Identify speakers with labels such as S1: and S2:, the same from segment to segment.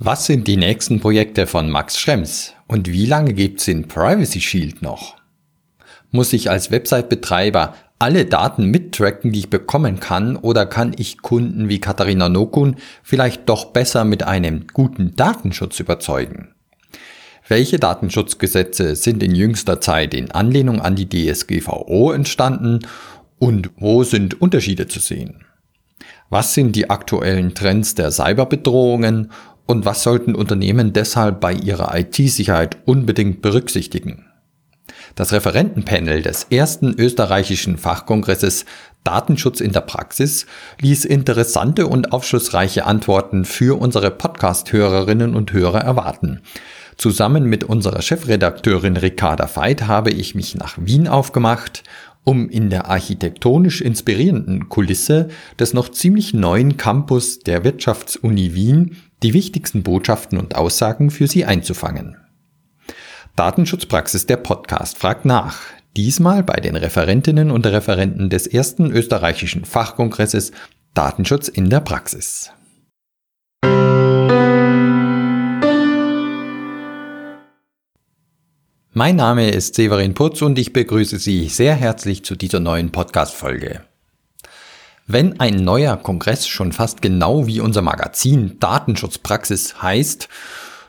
S1: Was sind die nächsten Projekte von Max Schrems und wie lange gibt's den Privacy Shield noch? Muss ich als Website-Betreiber alle Daten mittracken, die ich bekommen kann, oder kann ich Kunden wie Katharina Nokun vielleicht doch besser mit einem guten Datenschutz überzeugen? Welche Datenschutzgesetze sind in jüngster Zeit in Anlehnung an die DSGVO entstanden und wo sind Unterschiede zu sehen? Was sind die aktuellen Trends der Cyberbedrohungen und was sollten Unternehmen deshalb bei ihrer IT-Sicherheit unbedingt berücksichtigen? Das Referentenpanel des ersten österreichischen Fachkongresses Datenschutz in der Praxis ließ interessante und aufschlussreiche Antworten für unsere Podcast-Hörerinnen und Hörer erwarten. Zusammen mit unserer Chefredakteurin Ricarda Veit habe ich mich nach Wien aufgemacht, um in der architektonisch inspirierenden Kulisse des noch ziemlich neuen Campus der Wirtschaftsuni Wien die wichtigsten Botschaften und Aussagen für Sie einzufangen. Datenschutzpraxis der Podcast fragt nach. Diesmal bei den Referentinnen und Referenten des ersten österreichischen Fachkongresses Datenschutz in der Praxis. Mein Name ist Severin Putz und ich begrüße Sie sehr herzlich zu dieser neuen Podcast-Folge. Wenn ein neuer Kongress schon fast genau wie unser Magazin Datenschutzpraxis heißt,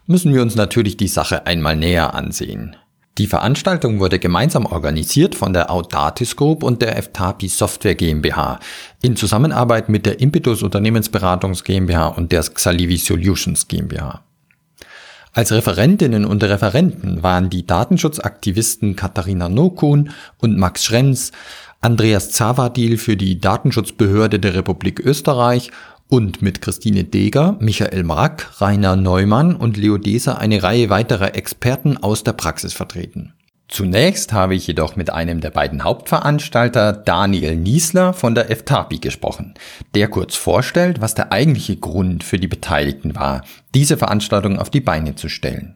S1: müssen wir uns natürlich die Sache einmal näher ansehen. Die Veranstaltung wurde gemeinsam organisiert von der Audatis Group und der FTAPI Software GmbH in Zusammenarbeit mit der Impetus Unternehmensberatungs GmbH und der Xalivi Solutions GmbH. Als Referentinnen und Referenten waren die Datenschutzaktivisten Katharina Nokun und Max Schrems Andreas Zavadil für die Datenschutzbehörde der Republik Österreich und mit Christine Deger, Michael Mrack, Rainer Neumann und Leo Deser eine Reihe weiterer Experten aus der Praxis vertreten. Zunächst habe ich jedoch mit einem der beiden Hauptveranstalter, Daniel Niesler von der FTAPI gesprochen, der kurz vorstellt, was der eigentliche Grund für die Beteiligten war, diese Veranstaltung auf die Beine zu stellen.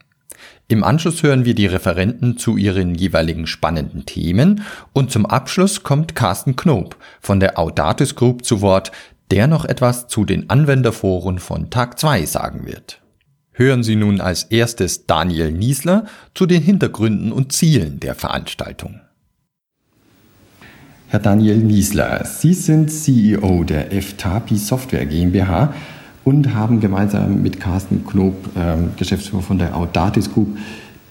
S1: Im Anschluss hören wir die Referenten zu ihren jeweiligen spannenden Themen und zum Abschluss kommt Carsten Knob von der Audatis Group zu Wort, der noch etwas zu den Anwenderforen von Tag 2 sagen wird. Hören Sie nun als erstes Daniel Niesler zu den Hintergründen und Zielen der Veranstaltung. Herr Daniel Niesler, Sie sind CEO der FTAPI Software GmbH und haben gemeinsam mit Carsten Knob, ähm, Geschäftsführer von der Audatis Group,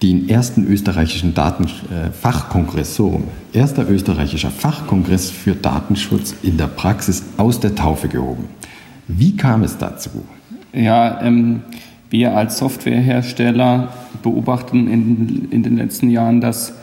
S1: den ersten österreichischen Datenfachkongress, so erster österreichischer Fachkongress für Datenschutz in der Praxis aus der Taufe gehoben. Wie kam es dazu?
S2: Ja, ähm, wir als Softwarehersteller beobachten in, in den letzten Jahren, dass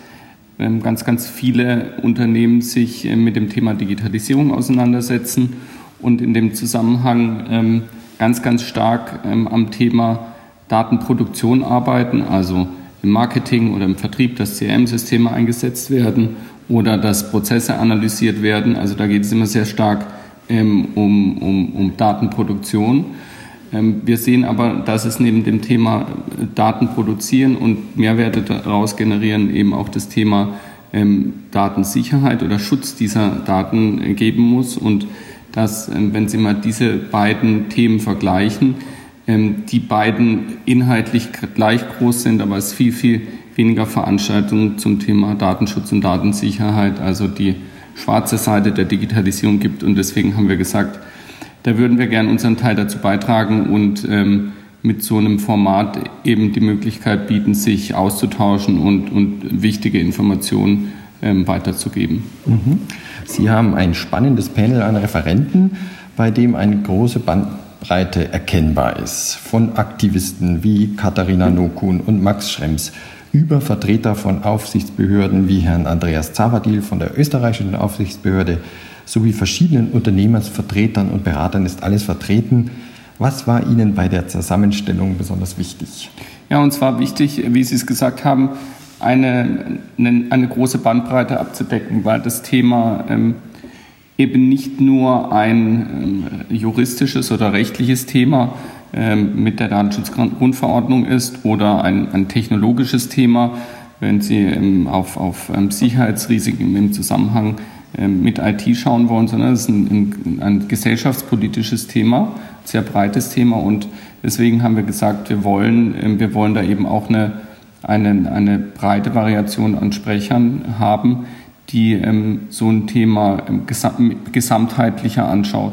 S2: ähm, ganz, ganz viele Unternehmen sich äh, mit dem Thema Digitalisierung auseinandersetzen und in dem Zusammenhang ähm, ganz, ganz stark ähm, am Thema Datenproduktion arbeiten, also im Marketing oder im Vertrieb, dass CRM-Systeme eingesetzt werden oder dass Prozesse analysiert werden. Also da geht es immer sehr stark ähm, um, um, um Datenproduktion. Ähm, wir sehen aber, dass es neben dem Thema äh, Daten produzieren und Mehrwerte daraus generieren eben auch das Thema ähm, Datensicherheit oder Schutz dieser Daten äh, geben muss und dass, ähm, wenn Sie mal diese beiden Themen vergleichen, ähm, die beiden inhaltlich gleich groß sind, aber es viel, viel weniger Veranstaltungen zum Thema Datenschutz und Datensicherheit, also die schwarze Seite der Digitalisierung gibt. Und deswegen haben wir gesagt, da würden wir gerne unseren Teil dazu beitragen und ähm, mit so einem Format eben die Möglichkeit bieten, sich auszutauschen und, und wichtige Informationen ähm, weiterzugeben.
S1: Mhm. Sie haben ein spannendes Panel an Referenten, bei dem eine große Bandbreite erkennbar ist. Von Aktivisten wie Katharina Nokun und Max Schrems über Vertreter von Aufsichtsbehörden wie Herrn Andreas Zavadil von der österreichischen Aufsichtsbehörde sowie verschiedenen Unternehmensvertretern und Beratern ist alles vertreten. Was war Ihnen bei der Zusammenstellung besonders wichtig?
S2: Ja, uns war wichtig, wie Sie es gesagt haben, eine, eine, große Bandbreite abzudecken, weil das Thema ähm, eben nicht nur ein ähm, juristisches oder rechtliches Thema ähm, mit der Datenschutzgrundverordnung ist oder ein, ein technologisches Thema, wenn Sie auf, auf Sicherheitsrisiken im Zusammenhang mit IT schauen wollen, sondern es ist ein, ein, ein gesellschaftspolitisches Thema, sehr breites Thema und deswegen haben wir gesagt, wir wollen, wir wollen da eben auch eine, eine, eine breite Variation an Sprechern haben, die ähm, so ein Thema gesamtheitlicher anschaut.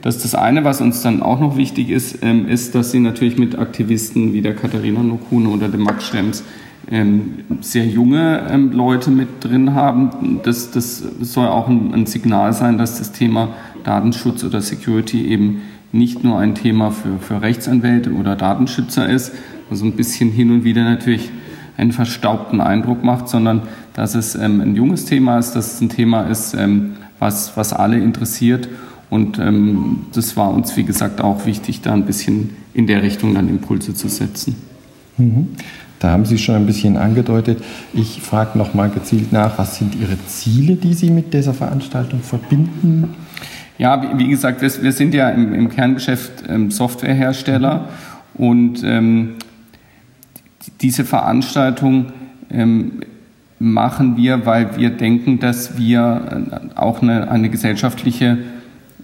S2: Das ist das eine, was uns dann auch noch wichtig ist, ähm, ist, dass sie natürlich mit Aktivisten wie der Katharina Nokune oder dem Max Schrems ähm, sehr junge ähm, Leute mit drin haben. Das, das soll auch ein, ein, Signal sein, dass das Thema Datenschutz oder Security eben nicht nur ein Thema für, für Rechtsanwälte oder Datenschützer ist, so ein bisschen hin und wieder natürlich einen verstaubten Eindruck macht, sondern dass es ähm, ein junges Thema ist, dass es ein Thema ist, ähm, was, was alle interessiert. Und ähm, das war uns, wie gesagt, auch wichtig, da ein bisschen in der Richtung dann Impulse zu setzen.
S3: Mhm. Da haben Sie schon ein bisschen angedeutet. Ich frage noch mal gezielt nach, was sind Ihre Ziele, die Sie mit dieser Veranstaltung verbinden?
S2: Ja, wie, gesagt, wir, wir, sind ja im, im Kerngeschäft ähm, Softwarehersteller und ähm, diese Veranstaltung ähm, machen wir, weil wir denken, dass wir äh, auch eine, eine gesellschaftliche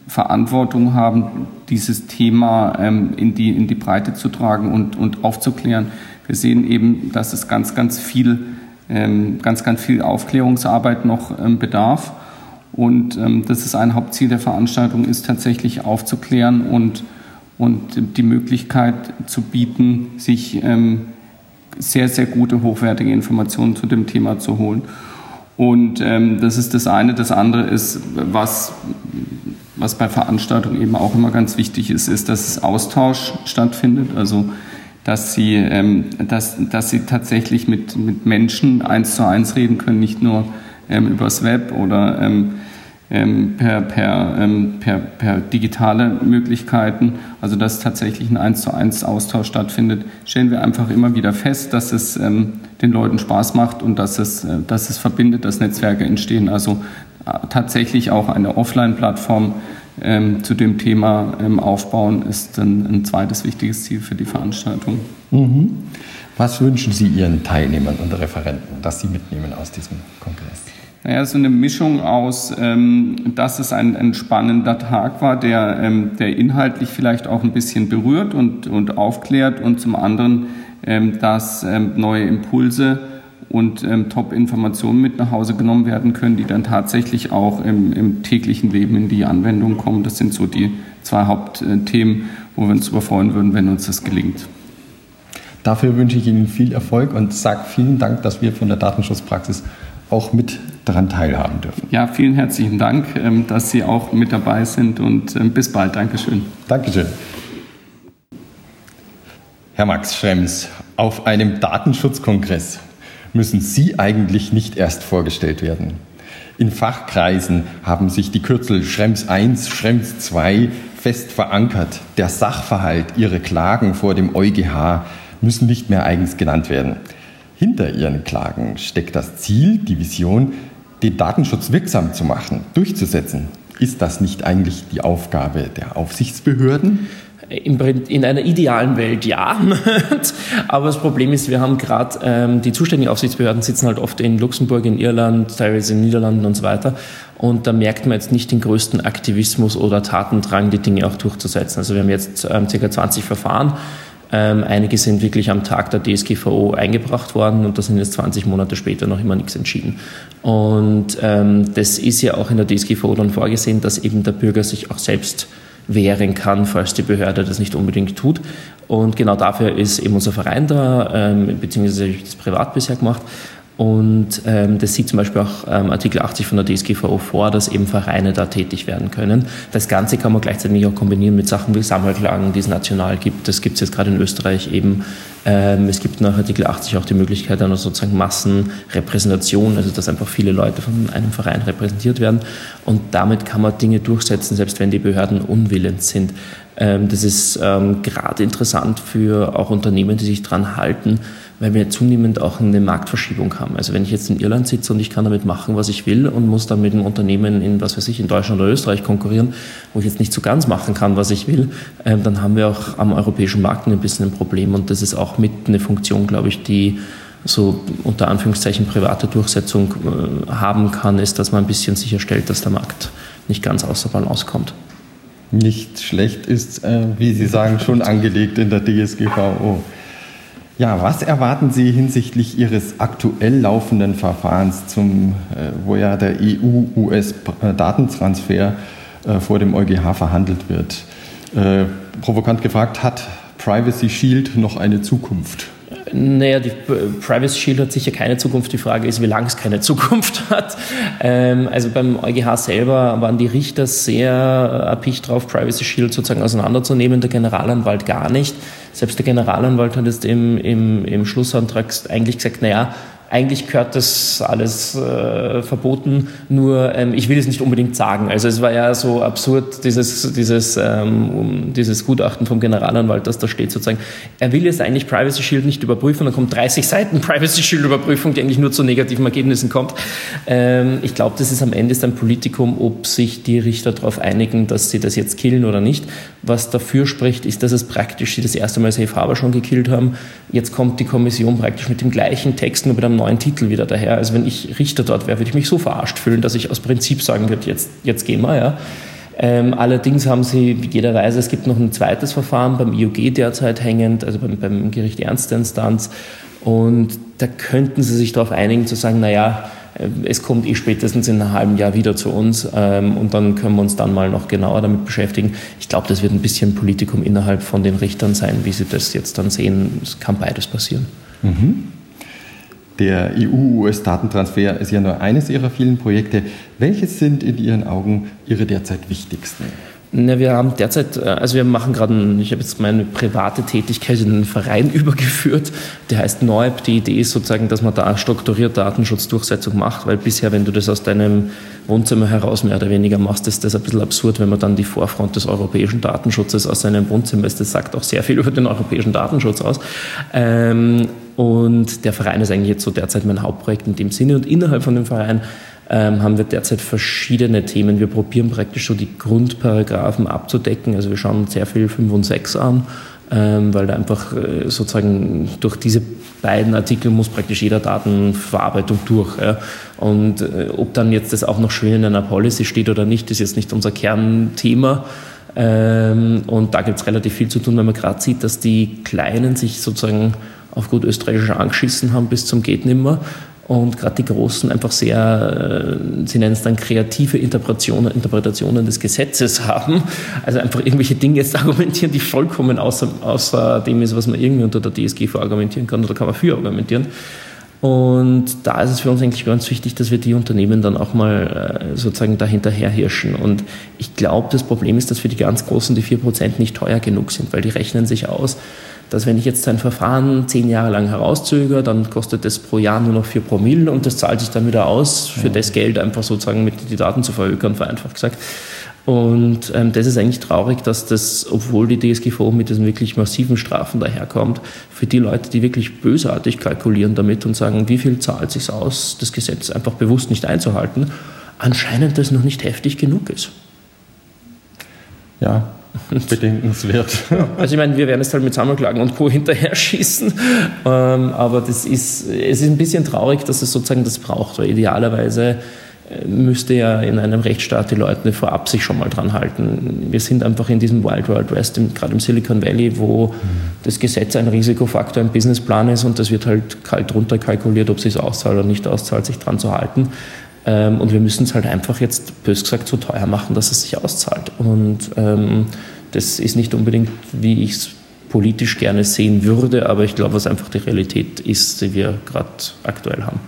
S2: Verantwortung haben, dieses Thema ähm, in, die, in die Breite zu tragen und, und aufzuklären. Wir sehen eben, dass es ganz, ganz viel, ähm, ganz, ganz viel Aufklärungsarbeit noch ähm, bedarf. Und ähm, das ist ein Hauptziel der Veranstaltung, ist tatsächlich aufzuklären und, und die Möglichkeit zu bieten, sich ähm, sehr, sehr gute, hochwertige Informationen zu dem Thema zu holen. Und ähm, das ist das eine. Das andere ist, was, was bei Veranstaltungen eben auch immer ganz wichtig ist, ist, dass Austausch stattfindet. Also dass sie, ähm, dass, dass sie tatsächlich mit, mit Menschen eins zu eins reden können, nicht nur ähm, übers Web oder ähm, ähm per, per, ähm, per, per digitale Möglichkeiten, also dass tatsächlich ein eins zu eins Austausch stattfindet, stellen wir einfach immer wieder fest, dass es ähm, den Leuten Spaß macht und dass es, äh, dass es verbindet, dass Netzwerke entstehen. Also äh, tatsächlich auch eine Offline-Plattform, ähm, zu dem Thema ähm, aufbauen, ist ein, ein, zweites wichtiges Ziel für die Veranstaltung.
S3: Mhm. Was wünschen Sie Ihren Teilnehmern und Referenten, dass sie mitnehmen aus diesem Kongress?
S2: Naja, so eine Mischung aus, ähm, dass es ein, ein, spannender Tag war, der, ähm, der inhaltlich vielleicht auch ein bisschen berührt und, und aufklärt und zum anderen, ähm, dass ähm, neue Impulse und ähm, Top-Informationen mit nach Hause genommen werden können, die dann tatsächlich auch im, im, täglichen Leben in die Anwendung kommen. Das sind so die zwei Hauptthemen, wo wir uns überfreuen würden, wenn uns das gelingt.
S3: Dafür wünsche ich Ihnen viel Erfolg und sage vielen Dank, dass wir von der Datenschutzpraxis auch mit daran teilhaben dürfen.
S2: Ja, vielen herzlichen Dank, ähm, dass Sie auch mit dabei sind und ähm, bis bald. Dankeschön.
S3: Dankeschön. Herr Max Schrems, auf einem Datenschutzkongress müssen Sie eigentlich nicht erst vorgestellt werden. In Fachkreisen haben sich die Kürzel Schrems 1, Schrems 2 fest verankert. Der Sachverhalt, Ihre Klagen vor dem EuGH müssen nicht mehr eigens genannt werden. Hinter Ihren Klagen steckt das Ziel, die Vision, den Datenschutz wirksam zu machen, durchzusetzen. Ist das nicht eigentlich die Aufgabe der Aufsichtsbehörden?
S4: in einer idealen Welt ja. Aber das Problem ist, wir haben gerade ähm, die zuständigen Aufsichtsbehörden sitzen halt oft in Luxemburg, in Irland, teilweise in den Niederlanden und so weiter. Und da merkt man jetzt nicht den größten Aktivismus oder Tatendrang, die Dinge auch durchzusetzen. Also wir haben jetzt ähm, ca. 20 Verfahren. Ähm, einige sind wirklich am Tag der DSGVO eingebracht worden und da sind jetzt 20 Monate später noch immer nichts entschieden. Und ähm, das ist ja auch in der DSGVO dann vorgesehen, dass eben der Bürger sich auch selbst wehren kann, falls die Behörde das nicht unbedingt tut. Und genau dafür ist eben unser Verein da, ähm, beziehungsweise das privat bisher gemacht. Und ähm, das sieht zum Beispiel auch ähm, Artikel 80 von der DSGVO vor, dass eben Vereine da tätig werden können. Das Ganze kann man gleichzeitig auch kombinieren mit Sachen wie Sammelklagen, die es national gibt. Das gibt es jetzt gerade in Österreich eben. Ähm, es gibt nach Artikel 80 auch die Möglichkeit einer sozusagen Massenrepräsentation, also dass einfach viele Leute von einem Verein repräsentiert werden. Und damit kann man Dinge durchsetzen, selbst wenn die Behörden unwillens sind. Ähm, das ist ähm, gerade interessant für auch Unternehmen, die sich dran halten, weil wir zunehmend auch eine Marktverschiebung haben. Also wenn ich jetzt in Irland sitze und ich kann damit machen, was ich will und muss dann mit einem Unternehmen in, was weiß ich, in Deutschland oder Österreich konkurrieren, wo ich jetzt nicht so ganz machen kann, was ich will, ähm, dann haben wir auch am europäischen Markt ein bisschen ein Problem und das ist auch mit eine Funktion, glaube ich, die so unter Anführungszeichen private Durchsetzung äh, haben kann, ist, dass man ein bisschen sicherstellt, dass der Markt nicht ganz außer Balance kommt.
S1: nicht schlecht ist, äh, wie Sie sagen, schon angelegt in der DSGVO. Ja, was erwarten Sie hinsichtlich Ihres aktuell laufenden Verfahrens, zum, äh, wo ja der EU-US-Datentransfer äh, vor dem EuGH verhandelt wird? Äh, provokant gefragt, hat Privacy Shield noch eine Zukunft?
S4: Naja, die Privacy Shield hat sicher keine Zukunft. Die Frage ist, wie lange es keine Zukunft hat. Ähm, also beim EuGH selber waren die Richter sehr erpicht drauf, Privacy Shield sozusagen auseinanderzunehmen, der Generalanwalt gar nicht. Selbst der Generalanwalt hat jetzt im, im, im Schlussantrag eigentlich gesagt, naja, eigentlich gehört das alles äh, verboten, nur ähm, ich will es nicht unbedingt sagen. Also es war ja so absurd, dieses, dieses, ähm, dieses Gutachten vom Generalanwalt, dass da steht sozusagen, er will jetzt eigentlich Privacy Shield nicht überprüfen, dann kommt 30 Seiten Privacy Shield Überprüfung, die eigentlich nur zu negativen Ergebnissen kommt. Ähm, ich glaube, das ist am Ende ist ein Politikum, ob sich die Richter darauf einigen, dass sie das jetzt killen oder nicht. Was dafür spricht, ist, dass es praktisch sie das erste Mal Safe Harbor schon gekillt haben. Jetzt kommt die Kommission praktisch mit dem gleichen Text, nur mit einem neuen Titel wieder daher. Also wenn ich Richter dort wäre, würde ich mich so verarscht fühlen, dass ich aus Prinzip sagen würde, jetzt, jetzt gehen wir. Ja. Ähm, allerdings haben sie, wie jeder weiß, es gibt noch ein zweites Verfahren beim IOG derzeit hängend, also beim, beim Gericht Ernster Instanz. Und da könnten sie sich darauf einigen, zu sagen, naja, äh, es kommt eh spätestens in einem halben Jahr wieder zu uns ähm, und dann können wir uns dann mal noch genauer damit beschäftigen. Ich glaube, das wird ein bisschen Politikum innerhalb von den Richtern sein, wie sie das jetzt dann sehen. Es kann beides passieren. Mhm.
S1: Der EU-US-Datentransfer ist ja nur eines Ihrer vielen Projekte. Welches sind in Ihren Augen Ihre derzeit wichtigsten?
S4: Na, wir haben derzeit, äh, also wir machen gerade, ich habe jetzt meine private Tätigkeit in einen Verein übergeführt, der heißt NOIP. Die Idee ist sozusagen, dass man da strukturiert Datenschutzdurchsetzung macht, weil bisher, wenn du das aus deinem Wohnzimmer heraus mehr oder weniger machst, ist das ein bisschen absurd, wenn man dann die Vorfront des europäischen Datenschutzes aus seinem Wohnzimmer ist. Das sagt auch sehr viel über den europäischen Datenschutz aus. Ähm, und der Verein ist eigentlich jetzt so derzeit mein Hauptprojekt in dem Sinne. Und innerhalb von dem Verein ähm, haben wir derzeit verschiedene Themen. Wir probieren praktisch so die Grundparagraphen abzudecken. Also wir schauen sehr viel 5 und 6 an, ähm, weil da einfach äh, sozusagen durch diese beiden Artikel muss praktisch jeder Datenverarbeitung durch. Ja. Und äh, ob dann jetzt das auch noch schön in einer Policy steht oder nicht, ist jetzt nicht unser Kernthema. Ähm, und da gibt es relativ viel zu tun, wenn man gerade sieht, dass die Kleinen sich sozusagen auf gut österreichisch angeschissen haben bis zum geht nimmer und gerade die Großen einfach sehr, äh, sie nennen es dann kreative Interpretationen, Interpretationen des Gesetzes haben. Also einfach irgendwelche Dinge jetzt argumentieren, die vollkommen außer, außer dem ist, was man irgendwie unter der DSG argumentieren kann oder kann man für argumentieren. Und da ist es für uns eigentlich ganz wichtig, dass wir die Unternehmen dann auch mal äh, sozusagen dahinterher hirschen. Und ich glaube, das Problem ist, dass für die ganz Großen die 4% nicht teuer genug sind, weil die rechnen sich aus, dass wenn ich jetzt ein Verfahren zehn Jahre lang herauszögere, dann kostet das pro Jahr nur noch vier Promille und das zahlt sich dann wieder aus, für das Geld einfach sozusagen mit die Daten zu verhökern, vereinfacht gesagt. Und ähm, das ist eigentlich traurig, dass das, obwohl die DSGVO mit diesen wirklich massiven Strafen daherkommt, für die Leute, die wirklich bösartig kalkulieren damit und sagen, wie viel zahlt sich aus, das Gesetz einfach bewusst nicht einzuhalten, anscheinend das noch nicht heftig genug ist.
S1: Ja, bedenkenswert.
S4: Also ich meine, wir werden es halt mit Sammelklagen und Co. hinterher schießen, ähm, aber das ist, es ist ein bisschen traurig, dass es sozusagen das braucht, weil idealerweise äh, müsste ja in einem Rechtsstaat die Leute vorab sich schon mal dran halten. Wir sind einfach in diesem Wild Wild West, gerade im Silicon Valley, wo das Gesetz ein Risikofaktor im Businessplan ist und das wird halt kalt runterkalkuliert, ob es sich auszahlt oder nicht auszahlt, sich dran zu halten. Ähm, und wir müssen es halt einfach jetzt, bös gesagt, so teuer machen, dass es sich auszahlt. Und ähm, das ist nicht unbedingt, wie ich es politisch gerne sehen würde, aber ich glaube, was einfach die Realität ist, die wir gerade aktuell haben.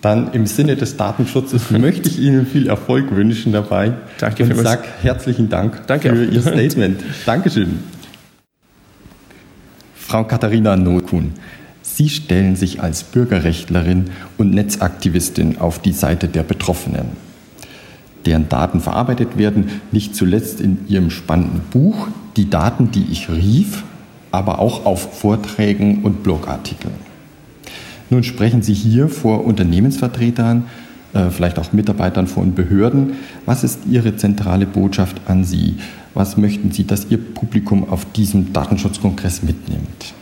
S1: Dann im Sinne des Datenschutzes möchte ich Ihnen viel Erfolg wünschen dabei.
S4: Danke
S1: und sage herzlichen Dank
S4: Danke
S1: für Ihr Statement. Dankeschön. Frau Katharina Nolkun, Sie stellen sich als Bürgerrechtlerin und Netzaktivistin auf die Seite der Betroffenen, deren Daten verarbeitet werden, nicht zuletzt in Ihrem spannenden Buch Die Daten, die ich rief, aber auch auf Vorträgen und Blogartikeln. Nun sprechen Sie hier vor Unternehmensvertretern, äh, vielleicht auch Mitarbeitern von Behörden. Was ist Ihre zentrale Botschaft an Sie? Was möchten Sie, dass Ihr Publikum auf diesem Datenschutzkongress mitnimmt?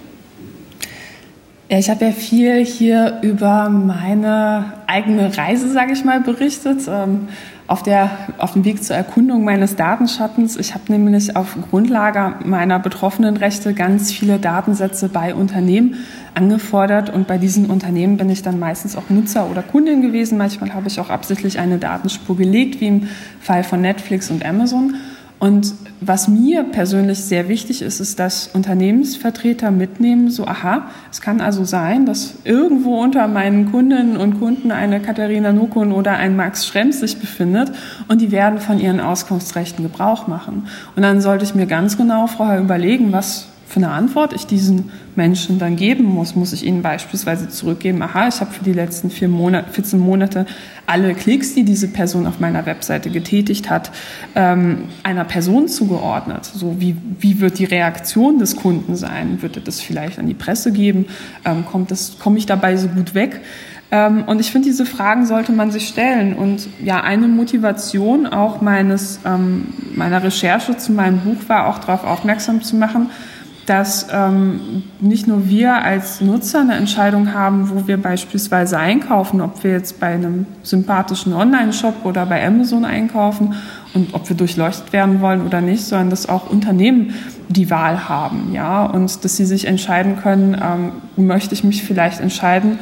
S5: Ja, ich habe ja viel hier über meine eigene Reise, sage ich mal, berichtet. Ähm, auf, der, auf dem Weg zur Erkundung meines Datenschattens. Ich habe nämlich auf Grundlage meiner betroffenen Rechte ganz viele Datensätze bei Unternehmen angefordert und bei diesen Unternehmen bin ich dann meistens auch Nutzer oder Kundin gewesen. Manchmal habe ich auch absichtlich eine Datenspur gelegt, wie im Fall von Netflix und Amazon. Und was mir persönlich sehr wichtig ist, ist, dass Unternehmensvertreter mitnehmen, so, aha, es kann also sein, dass irgendwo unter meinen Kundinnen und Kunden eine Katharina Nukun oder ein Max Schrems sich befindet und die werden von ihren Auskunftsrechten Gebrauch machen. Und dann sollte ich mir ganz genau vorher überlegen, was für eine Antwort ich diesen Menschen dann geben muss. Muss ich ihnen beispielsweise zurückgeben, aha, ich habe für die letzten vier Monate, 14 Monate alle Klicks, die diese Person auf meiner Webseite getätigt hat, ähm, einer Person zugeordnet. So wie, wie wird die Reaktion des Kunden sein? Wird er das vielleicht an die Presse geben? Ähm, kommt das, komme ich dabei so gut weg? Ähm, und ich finde, diese Fragen sollte man sich stellen. Und ja, eine Motivation auch meines, ähm, meiner Recherche zu meinem Buch war auch darauf aufmerksam zu machen, dass ähm, nicht nur wir als Nutzer eine Entscheidung haben, wo wir beispielsweise einkaufen, ob wir jetzt bei einem sympathischen Online-Shop oder bei Amazon einkaufen und ob wir durchleuchtet werden wollen oder nicht, sondern dass auch Unternehmen die Wahl haben, ja, und dass sie sich entscheiden können, ähm, möchte ich mich vielleicht entscheiden,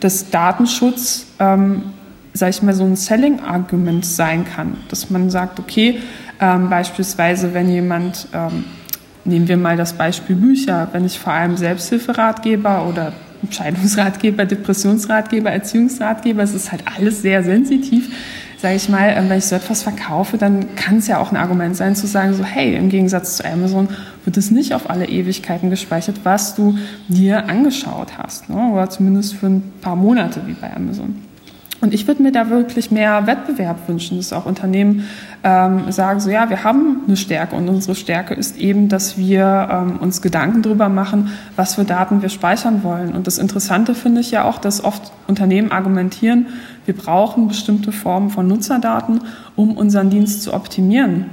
S5: dass Datenschutz, ähm, sage ich mal, so ein Selling-Argument sein kann, dass man sagt, okay, ähm, beispielsweise, wenn jemand ähm, Nehmen wir mal das Beispiel Bücher. Wenn ich vor allem Selbsthilferatgeber oder Entscheidungsratgeber, Depressionsratgeber, Erziehungsratgeber, es ist halt alles sehr sensitiv, sage ich mal, ähm, wenn ich so etwas verkaufe, dann kann es ja auch ein Argument sein zu sagen, so hey, im Gegensatz zu Amazon wird es nicht auf alle Ewigkeiten gespeichert, was du dir angeschaut hast, ne? oder zumindest für ein paar Monate wie bei Amazon. Und ich würde mir da wirklich mehr Wettbewerb wünschen, dass auch Unternehmen ähm, sagen, so ja, wir haben eine Stärke und unsere Stärke ist eben, dass wir ähm, uns Gedanken darüber machen, was für Daten wir speichern wollen. Und das Interessante finde ich ja auch, dass oft Unternehmen argumentieren, wir brauchen bestimmte Formen von Nutzerdaten, um unseren Dienst zu optimieren.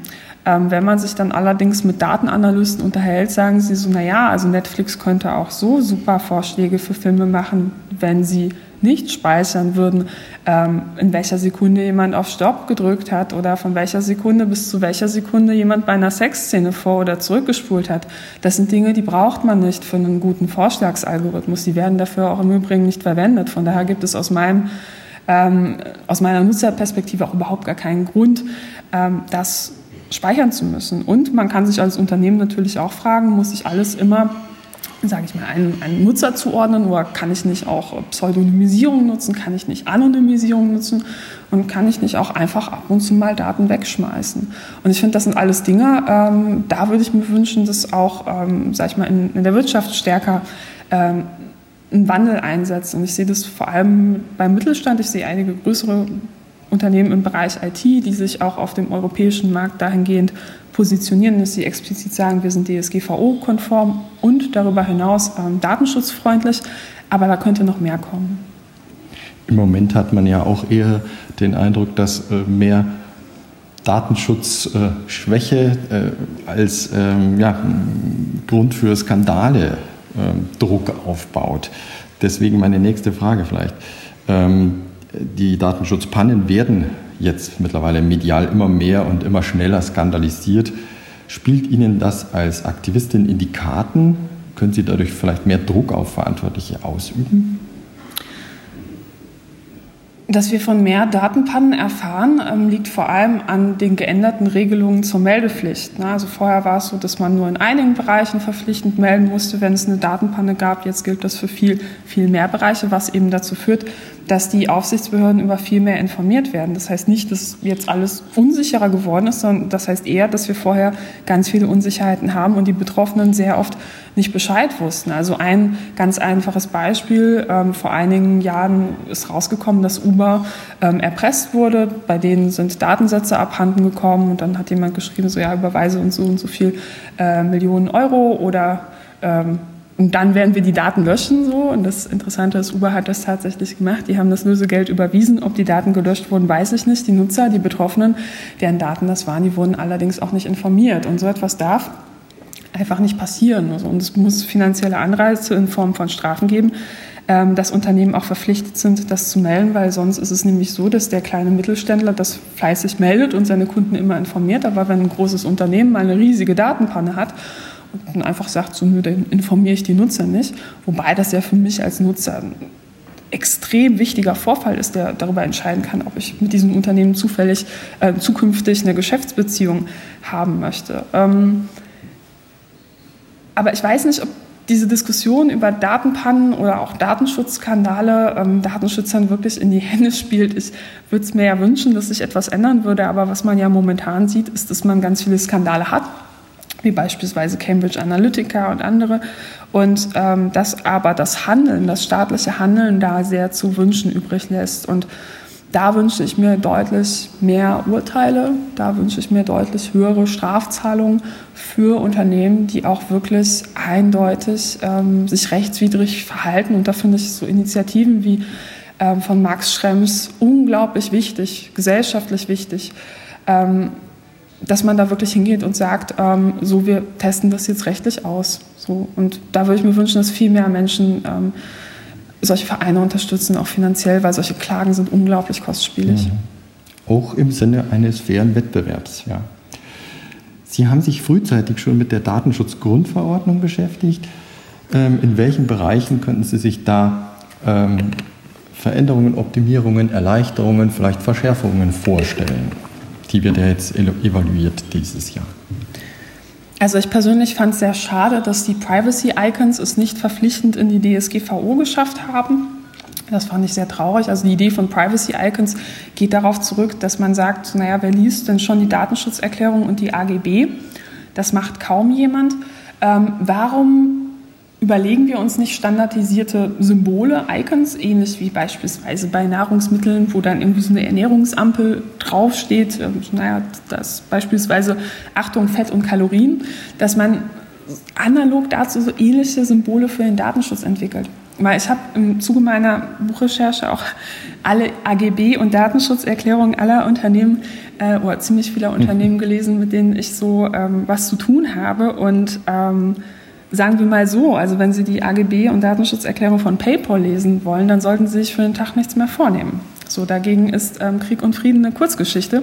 S5: Ähm, wenn man sich dann allerdings mit Datenanalysten unterhält, sagen sie so, na ja, also Netflix könnte auch so super Vorschläge für Filme machen, wenn sie nicht speichern würden, ähm, in welcher Sekunde jemand auf Stopp gedrückt hat oder von welcher Sekunde bis zu welcher Sekunde jemand bei einer Sexszene vor- oder zurückgespult hat. Das sind Dinge, die braucht man nicht für einen guten Vorschlagsalgorithmus. Die werden dafür auch im Übrigen nicht verwendet. Von daher gibt es aus meinem ähm, aus meiner Nutzerperspektive auch überhaupt gar keinen Grund, ähm, das speichern zu müssen. Und man kann sich als Unternehmen natürlich auch fragen, muss ich alles immer sage ich mal, einen, einen Nutzer zuordnen oder kann ich nicht auch Pseudonymisierung nutzen, kann ich nicht Anonymisierung nutzen und kann ich nicht auch einfach ab und zu mal Daten wegschmeißen. Und ich finde, das sind alles Dinge, ähm, da würde ich mir wünschen, dass auch, ähm, sage ich mal, in, in der Wirtschaft stärker ähm, ein Wandel einsetzt. Und ich sehe das vor allem beim Mittelstand, ich sehe einige größere Unternehmen im Bereich IT, die sich auch auf dem europäischen Markt dahingehend positionieren, dass sie explizit sagen, wir sind DSGVO-konform und darüber hinaus ähm, datenschutzfreundlich. Aber da könnte noch mehr kommen.
S1: Im Moment hat man ja auch eher den Eindruck, dass äh, mehr Datenschutzschwäche äh, als ähm, ja, Grund für Skandale äh, Druck aufbaut. Deswegen meine nächste Frage vielleicht. Ähm, die Datenschutzpannen werden jetzt mittlerweile medial immer mehr und immer schneller skandalisiert. Spielt Ihnen das als Aktivistin in die Karten? Können Sie dadurch vielleicht mehr Druck auf Verantwortliche ausüben?
S5: Dass wir von mehr Datenpannen erfahren, ähm, liegt vor allem an den geänderten Regelungen zur Meldepflicht. Ne? Also vorher war es so, dass man nur in einigen Bereichen verpflichtend melden musste, wenn es eine Datenpanne gab. Jetzt gilt das für viel, viel mehr Bereiche, was eben dazu führt, dass die Aufsichtsbehörden über viel mehr informiert werden. Das heißt nicht, dass jetzt alles unsicherer geworden ist, sondern das heißt eher, dass wir vorher ganz viele Unsicherheiten haben und die Betroffenen sehr oft nicht Bescheid wussten. Also ein ganz einfaches Beispiel, ähm, vor einigen Jahren ist rausgekommen, dass Uber ähm, erpresst wurde. Bei denen sind Datensätze abhanden gekommen und dann hat jemand geschrieben, so ja, überweise uns so und so viel äh, Millionen Euro oder ähm, und dann werden wir die Daten löschen so. Und das Interessante ist, Uber hat das tatsächlich gemacht. Die haben das Lösegeld überwiesen. Ob die Daten gelöscht wurden, weiß ich nicht. Die Nutzer, die Betroffenen, deren Daten das waren, die wurden allerdings auch nicht informiert. Und so etwas darf einfach nicht passieren. Also, und es muss finanzielle Anreize in Form von Strafen geben, ähm, dass Unternehmen auch verpflichtet sind, das zu melden, weil sonst ist es nämlich so, dass der kleine Mittelständler das fleißig meldet und seine Kunden immer informiert. Aber wenn ein großes Unternehmen mal eine riesige Datenpanne hat und dann einfach sagt, so, nö, dann informiere ich die Nutzer nicht, wobei das ja für mich als Nutzer ein extrem wichtiger Vorfall ist, der darüber entscheiden kann, ob ich mit diesem Unternehmen zufällig äh, zukünftig eine Geschäftsbeziehung haben möchte. Ähm, aber ich weiß nicht, ob diese Diskussion über Datenpannen oder auch Datenschutzskandale ähm, Datenschützern wirklich in die Hände spielt. Ich würde es mir ja wünschen, dass sich etwas ändern würde, aber was man ja momentan sieht, ist, dass man ganz viele Skandale hat, wie beispielsweise Cambridge Analytica und andere, und ähm, dass aber das Handeln, das staatliche Handeln da sehr zu wünschen übrig lässt. Und da wünsche ich mir deutlich mehr Urteile, da wünsche ich mir deutlich höhere Strafzahlungen für Unternehmen, die auch wirklich eindeutig ähm, sich rechtswidrig verhalten. Und da finde ich so Initiativen wie ähm, von Max Schrems unglaublich wichtig, gesellschaftlich wichtig, ähm, dass man da wirklich hingeht und sagt, ähm, so wir testen das jetzt rechtlich aus. So, und da würde ich mir wünschen, dass viel mehr Menschen ähm, solche Vereine unterstützen, auch finanziell, weil solche Klagen sind unglaublich kostspielig.
S1: Mhm. Auch im Sinne eines fairen Wettbewerbs, ja. Sie haben sich frühzeitig schon mit der Datenschutzgrundverordnung beschäftigt. Ähm, in welchen Bereichen könnten Sie sich da ähm, Veränderungen, Optimierungen, Erleichterungen, vielleicht Verschärfungen vorstellen? Die wird ja jetzt evaluiert dieses Jahr.
S5: Also ich persönlich fand es sehr schade, dass die Privacy-Icons es nicht verpflichtend in die DSGVO geschafft haben. Das fand ich sehr traurig. Also die Idee von Privacy-Icons geht darauf zurück, dass man sagt, naja, wer liest denn schon die Datenschutzerklärung und die AGB? Das macht kaum jemand. Ähm, warum überlegen wir uns nicht standardisierte Symbole, Icons, ähnlich wie beispielsweise bei Nahrungsmitteln, wo dann irgendwie so eine Ernährungsampel draufsteht, ähm, naja, das beispielsweise Achtung, Fett und Kalorien, dass man analog dazu so ähnliche Symbole für den Datenschutz entwickelt. Weil ich habe im Zuge meiner Buchrecherche auch alle AGB und Datenschutzerklärungen aller Unternehmen äh, oder ziemlich vieler Unternehmen gelesen, mit denen ich so ähm, was zu tun habe und ähm, sagen wir mal so, also wenn Sie die AGB und Datenschutzerklärung von PayPal lesen wollen, dann sollten Sie sich für den Tag nichts mehr vornehmen. So, dagegen ist ähm, Krieg und Frieden eine Kurzgeschichte.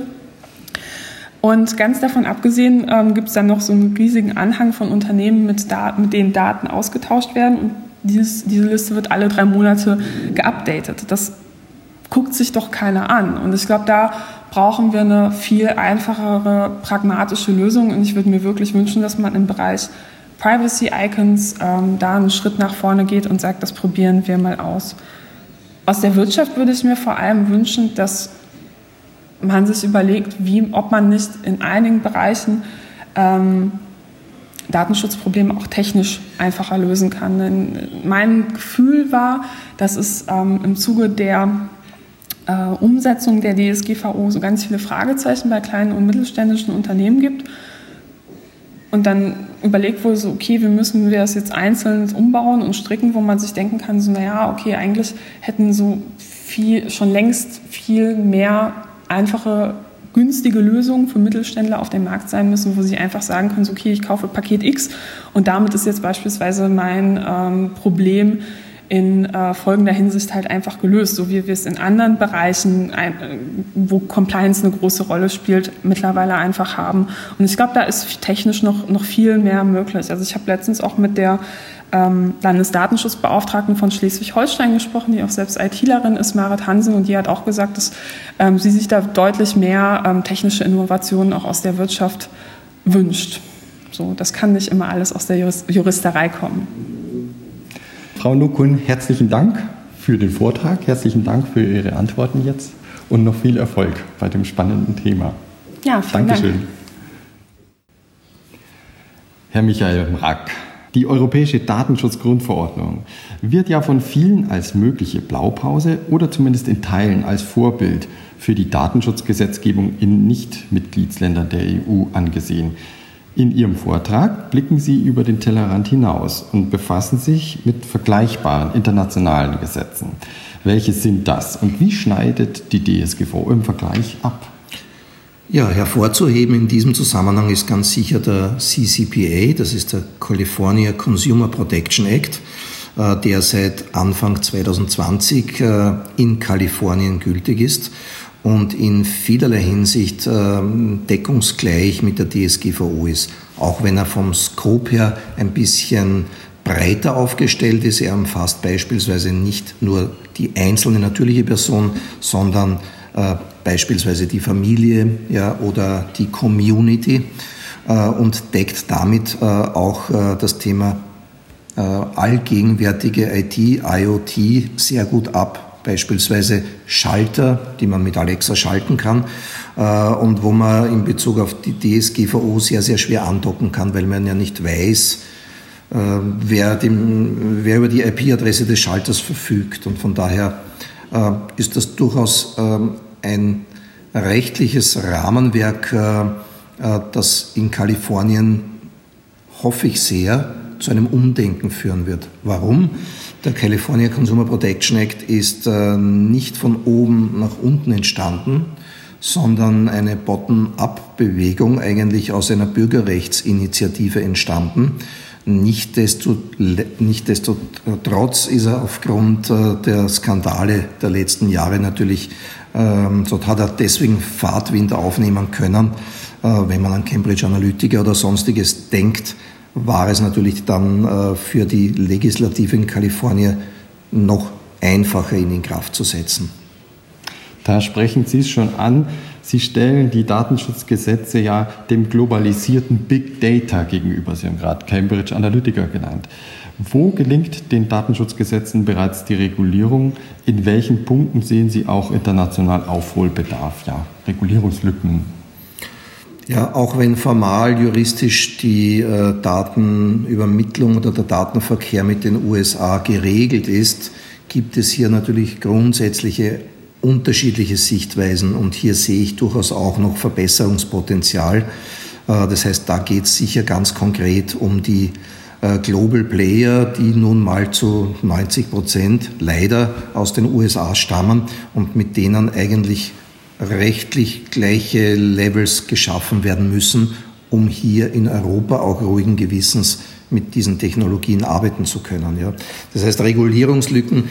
S5: Und ganz davon abgesehen ähm, gibt es dann noch so einen riesigen Anhang von Unternehmen, mit, mit denen Daten ausgetauscht werden. Und dieses, diese Liste wird alle drei Monate geupdatet. Das guckt sich doch keiner an. Und ich glaube, da brauchen wir eine viel einfachere, pragmatische Lösung. Und ich würde mir wirklich wünschen, dass man im Bereich Privacy Icons ähm, da einen Schritt nach vorne geht und sagt, das probieren wir mal aus. Aus der Wirtschaft würde ich mir vor allem wünschen, dass man sich überlegt, wie, ob man nicht in einigen Bereichen ähm, Datenschutzprobleme auch technisch einfacher lösen kann. Denn mein Gefühl war, dass es ähm, im Zuge der äh, Umsetzung der DSGVO so ganz viele Fragezeichen bei kleinen und mittelständischen Unternehmen gibt und dann überlegt wurde so, okay, wie müssen wir das jetzt einzeln umbauen und stricken, wo man sich denken kann, so, naja, okay, eigentlich hätten so viel, schon längst viel mehr einfache, günstige Lösungen für Mittelständler auf dem Markt sein müssen, wo sie einfach sagen können, so, okay, ich kaufe Paket X und damit ist jetzt beispielsweise mein ähm, Problem, in äh, folgender Hinsicht halt einfach gelöst, so wie wir es in anderen Bereichen, ein, äh, wo Compliance eine große Rolle spielt, mittlerweile einfach haben. Und ich glaube, da ist technisch noch, noch viel mehr möglich. Also ich habe letztens auch mit der ähm, Landesdatenschutzbeauftragten von Schleswig-Holstein gesprochen, die auch selbst ITlerin ist, Marit Hansen, und die hat auch gesagt, dass ähm, sie sich da deutlich mehr ähm, technische Innovationen auch aus der Wirtschaft wünscht. So, das kann nicht immer alles aus der Juristerei kommen.
S1: Frau Nukun, herzlichen Dank für den Vortrag, herzlichen Dank für Ihre Antworten jetzt und noch viel Erfolg bei dem spannenden Thema.
S5: Ja, vielen Dankeschön. Dank.
S1: Herr Michael Mrack, die Europäische Datenschutzgrundverordnung wird ja von vielen als mögliche Blaupause oder zumindest in Teilen als Vorbild für die Datenschutzgesetzgebung in Nicht-Mitgliedsländern der EU angesehen. In Ihrem Vortrag blicken Sie über den Tellerrand hinaus und befassen sich mit vergleichbaren internationalen Gesetzen. Welche sind das und wie schneidet die DSGVO im Vergleich ab?
S6: Ja, hervorzuheben in diesem Zusammenhang ist ganz sicher der CCPA, das ist der California Consumer Protection Act, äh, der seit Anfang 2020 äh, in Kalifornien gültig ist und in vielerlei Hinsicht ähm, deckungsgleich mit der DSGVO ist. Auch wenn er vom Scope her ein bisschen breiter aufgestellt ist. Er umfasst beispielsweise nicht nur die einzelne natürliche Person, sondern äh, beispielsweise die Familie ja, oder die Community äh, und deckt damit äh, auch äh, das Thema äh, allgegenwärtige IT, IoT sehr gut ab. Beispielsweise Schalter, die man mit Alexa schalten kann äh, und wo man in Bezug auf die DSGVO sehr, sehr schwer andocken kann, weil man ja nicht weiß, äh, wer, dem, wer über die IP-Adresse des Schalters verfügt. Und von daher äh, ist das durchaus ähm, ein rechtliches Rahmenwerk, das in Kalifornien, hoffe ich sehr, zu einem Umdenken führen wird. Warum? Der California Consumer Protection Act ist nicht von oben nach unten entstanden, sondern eine Bottom-up-Bewegung eigentlich aus einer Bürgerrechtsinitiative entstanden. Nichtsdestotrotz ist er aufgrund äh, der Skandale der letzten Jahre natürlich, ähm, hat er deswegen Fahrtwind aufnehmen können. Äh, wenn man an Cambridge Analytica oder sonstiges denkt, war es natürlich dann äh, für die Legislative in Kalifornien noch einfacher, ihn in Kraft zu setzen.
S1: Da sprechen Sie es schon an. Sie stellen die Datenschutzgesetze ja dem globalisierten Big Data gegenüber. Sie haben gerade Cambridge Analytica genannt. Wo gelingt den Datenschutzgesetzen bereits die Regulierung? In welchen Punkten sehen Sie auch international Aufholbedarf, ja, Regulierungslücken?
S6: Ja, auch wenn formal juristisch die äh, Datenübermittlung oder der Datenverkehr mit den USA geregelt ist, gibt es hier natürlich grundsätzliche unterschiedliche Sichtweisen und hier sehe ich durchaus auch noch Verbesserungspotenzial. Äh, das heißt, da geht es sicher ganz konkret um die äh, Global Player, die nun mal zu 90 Prozent leider aus den USA stammen und mit denen eigentlich rechtlich gleiche Levels geschaffen werden müssen, um hier in Europa auch ruhigen Gewissens mit diesen Technologien arbeiten zu können. Ja. Das heißt, Regulierungslücken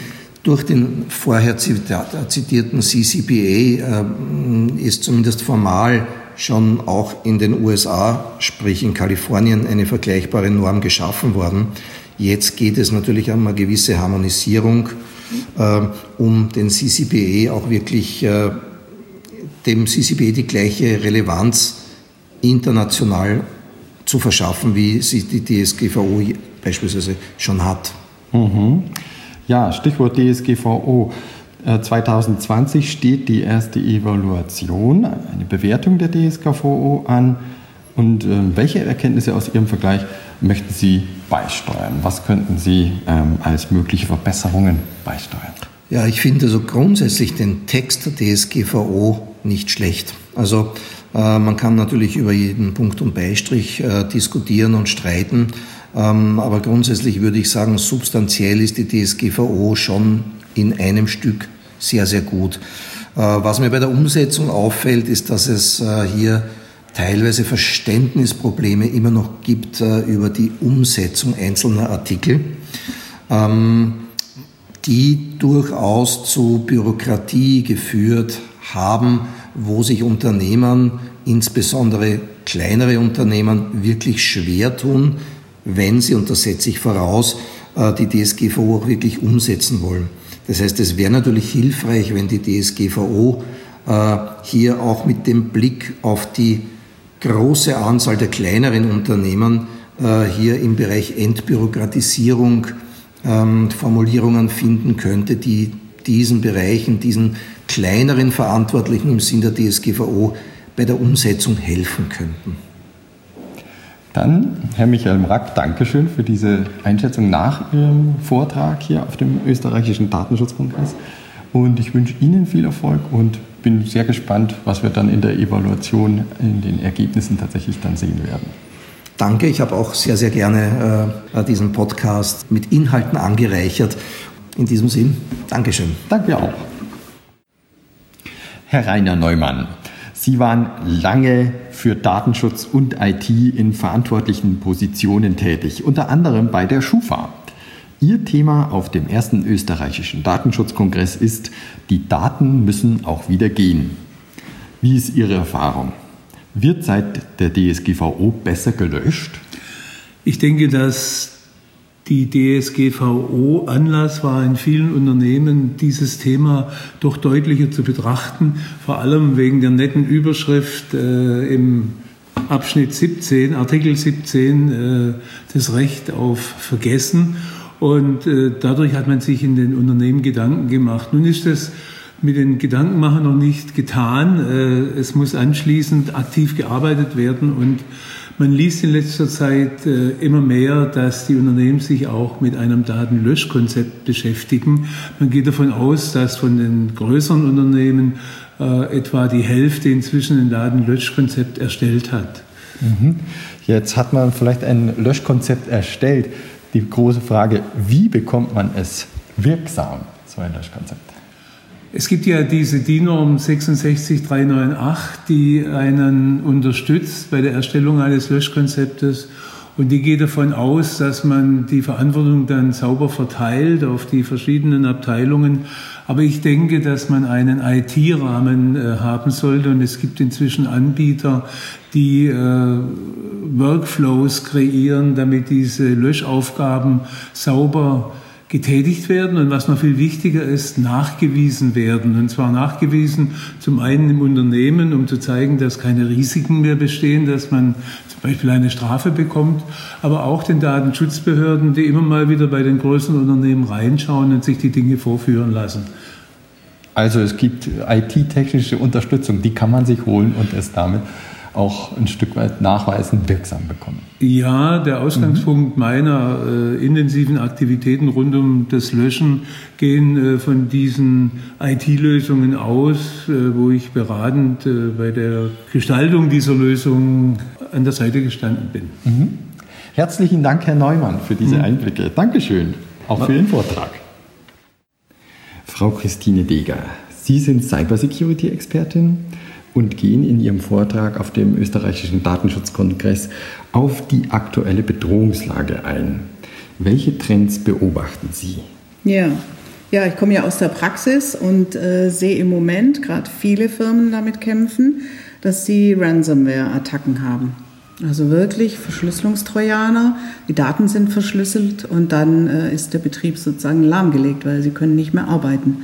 S6: durch den vorher zitierten CCPA äh, ist zumindest formal schon auch in den USA, sprich in Kalifornien, eine vergleichbare Norm geschaffen worden. Jetzt geht es natürlich um eine gewisse Harmonisierung, äh, um den CCPA auch wirklich äh, dem CCPA die gleiche Relevanz international zu verschaffen, wie sie die DSGVO beispielsweise schon hat.
S1: Mhm. Ja, Stichwort DSGVO. 2020 äh, steht die erste Evaluation, eine Bewertung der DSGVO an. Und äh, welche Erkenntnisse aus Ihrem Vergleich möchten Sie beisteuern? Was könnten Sie ähm, als mögliche Verbesserungen beisteuern?
S6: Ja, ich finde so grundsätzlich den Text der DSGVO nicht schlecht. Also äh, man kann natürlich über jeden Punkt und Beistrich äh, diskutieren und streiten. Ähm, aber grundsätzlich würde ich sagen, substanziell ist die DSGVO schon in einem Stück sehr, sehr gut. Äh, was mir bei der Umsetzung auffällt, ist, dass es äh, hier teilweise Verständnisprobleme immer noch gibt äh, über die Umsetzung einzelner Artikel, ähm, die durchaus zu Bürokratie geführt haben, wo sich Unternehmen, insbesondere kleinere Unternehmen, wirklich schwer tun, wenn sie, und das setze ich voraus, äh, die DSGVO auch wirklich umsetzen wollen. Das heißt, es wäre natürlich hilfreich, wenn die DSGVO äh, hier auch mit dem Blick auf die große Anzahl der kleineren Unternehmen äh, hier im Bereich Entbürokratisierung ähm, Formulierungen finden könnte, die diesen Bereichen, diesen kleineren Verantwortlichen im Sinn der DSGVO bei der Umsetzung helfen könnten.
S1: Dann, Herr Michael Mrack, Dankeschön für diese Einschätzung nach Ihrem Vortrag hier auf dem österreichischen Datenschutzkongress. Und ich wünsche Ihnen viel Erfolg und bin sehr gespannt, was wir dann in der Evaluation, in den Ergebnissen tatsächlich dann sehen werden.
S6: Danke, ich habe auch sehr, sehr gerne äh, diesen Podcast mit Inhalten angereichert. In diesem Sinn, Dankeschön.
S1: Danke auch. Herr Rainer Neumann, Sie waren lange für Datenschutz und IT in verantwortlichen Positionen tätig, unter anderem bei der Schufa. Ihr Thema auf dem ersten österreichischen Datenschutzkongress ist, die Daten müssen auch wieder gehen. Wie ist Ihre Erfahrung? Wird seit der DSGVO besser gelöscht?
S7: Ich denke, dass die DSGVO Anlass war in vielen Unternehmen, dieses Thema doch deutlicher zu betrachten, vor allem wegen der netten Überschrift äh, im Abschnitt 17, Artikel 17, äh, das Recht auf Vergessen. Und äh, dadurch hat man sich in den Unternehmen Gedanken gemacht. Nun ist das mit den Gedankenmachern noch nicht getan. Äh, es muss anschließend aktiv gearbeitet werden und man liest in letzter Zeit äh, immer mehr, dass die Unternehmen sich auch mit einem Datenlöschkonzept beschäftigen. Man geht davon aus, dass von den größeren Unternehmen äh, etwa die Hälfte inzwischen ein Datenlöschkonzept erstellt hat.
S1: Mhm. Jetzt hat man vielleicht ein Löschkonzept erstellt. Die große Frage, wie bekommt man es wirksam, so ein Löschkonzept?
S7: Es gibt ja diese DIN-Norm 66398, die einen unterstützt bei der Erstellung eines Löschkonzeptes. Und die geht davon aus, dass man die Verantwortung dann sauber verteilt auf die verschiedenen Abteilungen. Aber ich denke, dass man einen IT-Rahmen äh, haben sollte. Und es gibt inzwischen Anbieter, die äh, Workflows kreieren, damit diese Löschaufgaben sauber getätigt werden und was noch viel wichtiger ist, nachgewiesen werden. Und zwar nachgewiesen zum einen im Unternehmen, um zu zeigen, dass keine Risiken mehr bestehen, dass man zum Beispiel eine Strafe bekommt, aber auch den Datenschutzbehörden, die immer mal wieder bei den größeren Unternehmen reinschauen und sich die Dinge vorführen lassen.
S1: Also es gibt IT-technische Unterstützung, die kann man sich holen und es damit auch ein Stück weit nachweisen, wirksam bekommen.
S7: Ja, der Ausgangspunkt mhm. meiner äh, intensiven Aktivitäten rund um das Löschen gehen äh, von diesen IT-Lösungen aus, äh, wo ich beratend äh, bei der Gestaltung dieser Lösung an der Seite gestanden bin. Mhm.
S1: Herzlichen Dank, Herr Neumann, für diese mhm. Einblicke. Dankeschön, auch für Ihren Vortrag. Frau Christine Deger, Sie sind Cybersecurity-Expertin und gehen in Ihrem Vortrag auf dem österreichischen Datenschutzkongress auf die aktuelle Bedrohungslage ein. Welche Trends beobachten Sie?
S8: Ja, ja ich komme ja aus der Praxis und äh, sehe im Moment gerade viele Firmen damit kämpfen, dass sie Ransomware-Attacken haben. Also wirklich Verschlüsselungstrojaner, die Daten sind verschlüsselt und dann äh, ist der Betrieb sozusagen lahmgelegt, weil sie können nicht mehr arbeiten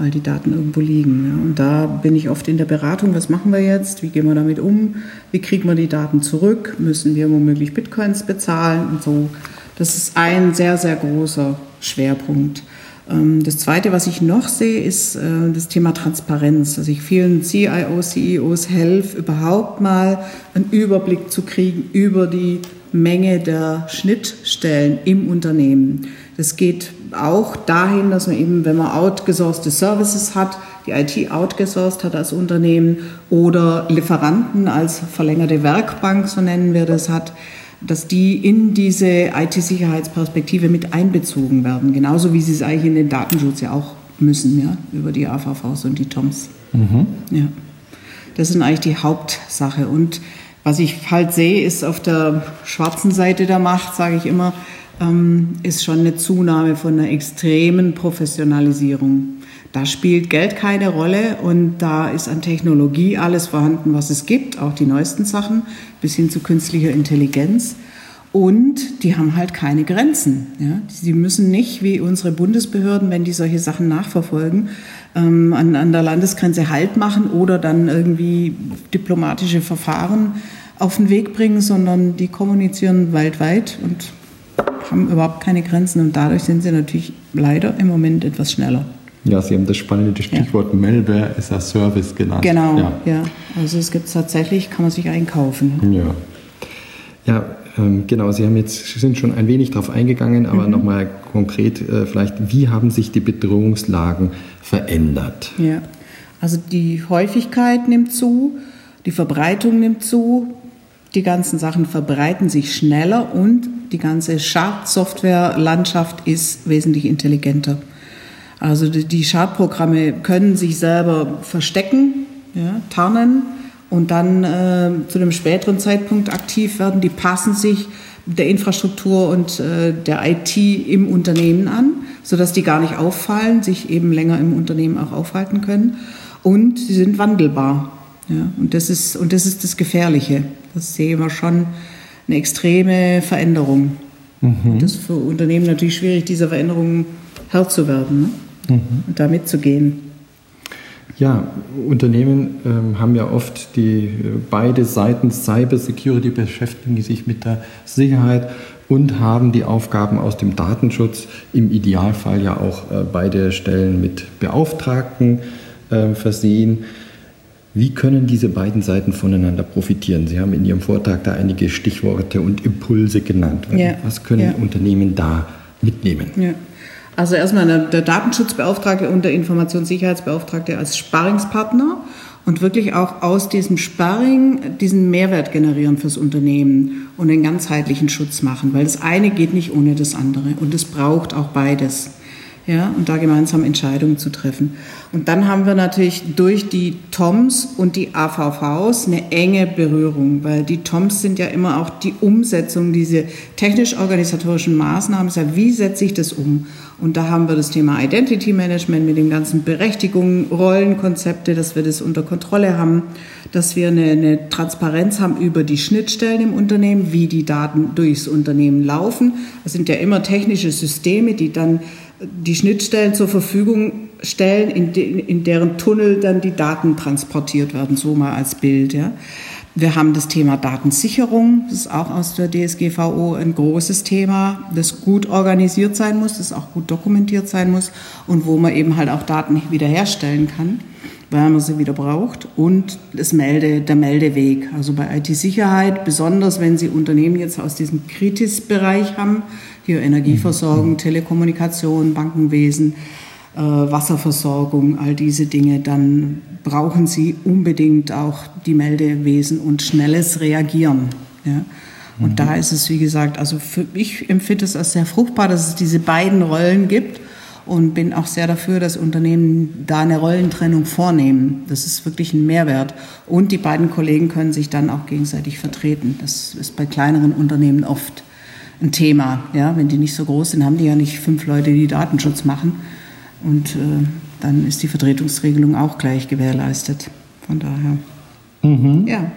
S8: weil die Daten irgendwo liegen. Ja. Und da bin ich oft in der Beratung, was machen wir jetzt, wie gehen wir damit um, wie kriegen wir die Daten zurück, müssen wir womöglich Bitcoins bezahlen und so. Das ist ein sehr, sehr großer Schwerpunkt. Ähm, das Zweite, was ich noch sehe, ist äh, das Thema Transparenz, dass ich vielen CIOs, CEOs helfe, überhaupt mal einen Überblick zu kriegen über die Menge der Schnittstellen im Unternehmen. Das geht auch dahin, dass man eben, wenn man outgesourcete Services hat, die IT outgesourced hat als Unternehmen oder Lieferanten als verlängerte Werkbank, so nennen wir das, hat, dass die in diese IT-Sicherheitsperspektive mit einbezogen werden. Genauso wie sie es eigentlich in den Datenschutz ja auch müssen, ja, über die AVVs und die TOMs. Mhm. Ja. Das sind eigentlich die Hauptsache. Und was ich halt sehe, ist auf der schwarzen Seite der Macht, sage ich immer, ist schon eine Zunahme von einer extremen Professionalisierung. Da spielt Geld keine Rolle und da ist an Technologie alles vorhanden, was es gibt, auch die neuesten Sachen, bis hin zu künstlicher Intelligenz. Und die haben halt keine Grenzen. Ja? Sie müssen nicht, wie unsere Bundesbehörden, wenn die solche Sachen nachverfolgen, ähm, an, an der Landesgrenze Halt machen oder dann irgendwie diplomatische Verfahren auf den Weg bringen, sondern die kommunizieren weltweit und haben überhaupt keine Grenzen und dadurch sind sie natürlich leider im Moment etwas schneller.
S1: Ja, Sie haben das spannende Stichwort ja. Malware as a Service genannt.
S8: Genau, ja. ja. Also es gibt tatsächlich, kann man sich einkaufen.
S1: Ja. Ja, ähm, genau. Sie haben jetzt sind schon ein wenig darauf eingegangen, aber mhm. nochmal konkret äh, vielleicht, wie haben sich die Bedrohungslagen verändert?
S8: Ja, also die Häufigkeit nimmt zu, die Verbreitung nimmt zu, die ganzen Sachen verbreiten sich schneller und die ganze Schadsoftware-Landschaft ist wesentlich intelligenter. Also die Schadprogramme können sich selber verstecken, ja, tarnen und dann äh, zu einem späteren Zeitpunkt aktiv werden. Die passen sich der Infrastruktur und äh, der IT im Unternehmen an, sodass die gar nicht auffallen, sich eben länger im Unternehmen auch aufhalten können. Und sie sind wandelbar. Ja, und, das ist, und das ist das Gefährliche. Das sehen wir schon eine extreme Veränderung. Mhm. Das ist für Unternehmen natürlich schwierig, dieser Veränderung Herr zu werden ne? mhm. und da mitzugehen.
S1: Ja, Unternehmen ähm, haben ja oft die äh, beide Seiten Cyber Security beschäftigen sich mit der Sicherheit und haben die Aufgaben aus dem Datenschutz im Idealfall ja auch äh, beide Stellen mit Beauftragten äh, versehen. Wie können diese beiden Seiten voneinander profitieren? Sie haben in Ihrem Vortrag da einige Stichworte und Impulse genannt. Ja. Was können ja. Unternehmen da mitnehmen?
S8: Ja. Also erstmal der Datenschutzbeauftragte und der Informationssicherheitsbeauftragte als Sparringspartner und wirklich auch aus diesem Sparring diesen Mehrwert generieren fürs Unternehmen und den ganzheitlichen Schutz machen, weil das eine geht nicht ohne das andere und es braucht auch beides ja, und da gemeinsam Entscheidungen zu treffen. Und dann haben wir natürlich durch die TOMs und die AVVs eine enge Berührung, weil die TOMs sind ja immer auch die Umsetzung, diese technisch-organisatorischen Maßnahmen, ja, wie setze ich das um? Und da haben wir das Thema Identity Management mit den ganzen Berechtigungen, Rollenkonzepte, dass wir das unter Kontrolle haben, dass wir eine, eine Transparenz haben über die Schnittstellen im Unternehmen, wie die Daten durchs Unternehmen laufen. Das sind ja immer technische Systeme, die dann die Schnittstellen zur Verfügung stellen, in, de, in, deren Tunnel dann die Daten transportiert werden, so mal als Bild. Ja. Wir haben das Thema Datensicherung, das ist auch aus der DSGVO ein großes Thema, das gut organisiert sein muss, das auch gut dokumentiert sein muss und wo man eben halt auch Daten wiederherstellen kann, weil man sie wieder braucht. Und das Melde, der Meldeweg, also bei IT-Sicherheit, besonders wenn Sie Unternehmen jetzt aus diesem Kritis-Bereich haben, hier Energieversorgung, mhm. Telekommunikation, Bankenwesen, äh, Wasserversorgung, all diese Dinge, dann brauchen sie unbedingt auch die Meldewesen und schnelles Reagieren. Ja. Und mhm. da ist es, wie gesagt, also für mich empfinde es als sehr fruchtbar, dass es diese beiden Rollen gibt und bin auch sehr dafür, dass Unternehmen da eine Rollentrennung vornehmen. Das ist wirklich ein Mehrwert. Und die beiden Kollegen können sich dann auch gegenseitig vertreten. Das ist bei kleineren Unternehmen oft ein Thema. Ja, wenn die nicht so groß sind, haben die ja nicht fünf Leute, die Datenschutz machen. Und äh, dann ist die Vertretungsregelung auch gleich gewährleistet. Von daher.
S1: Mhm. Ja.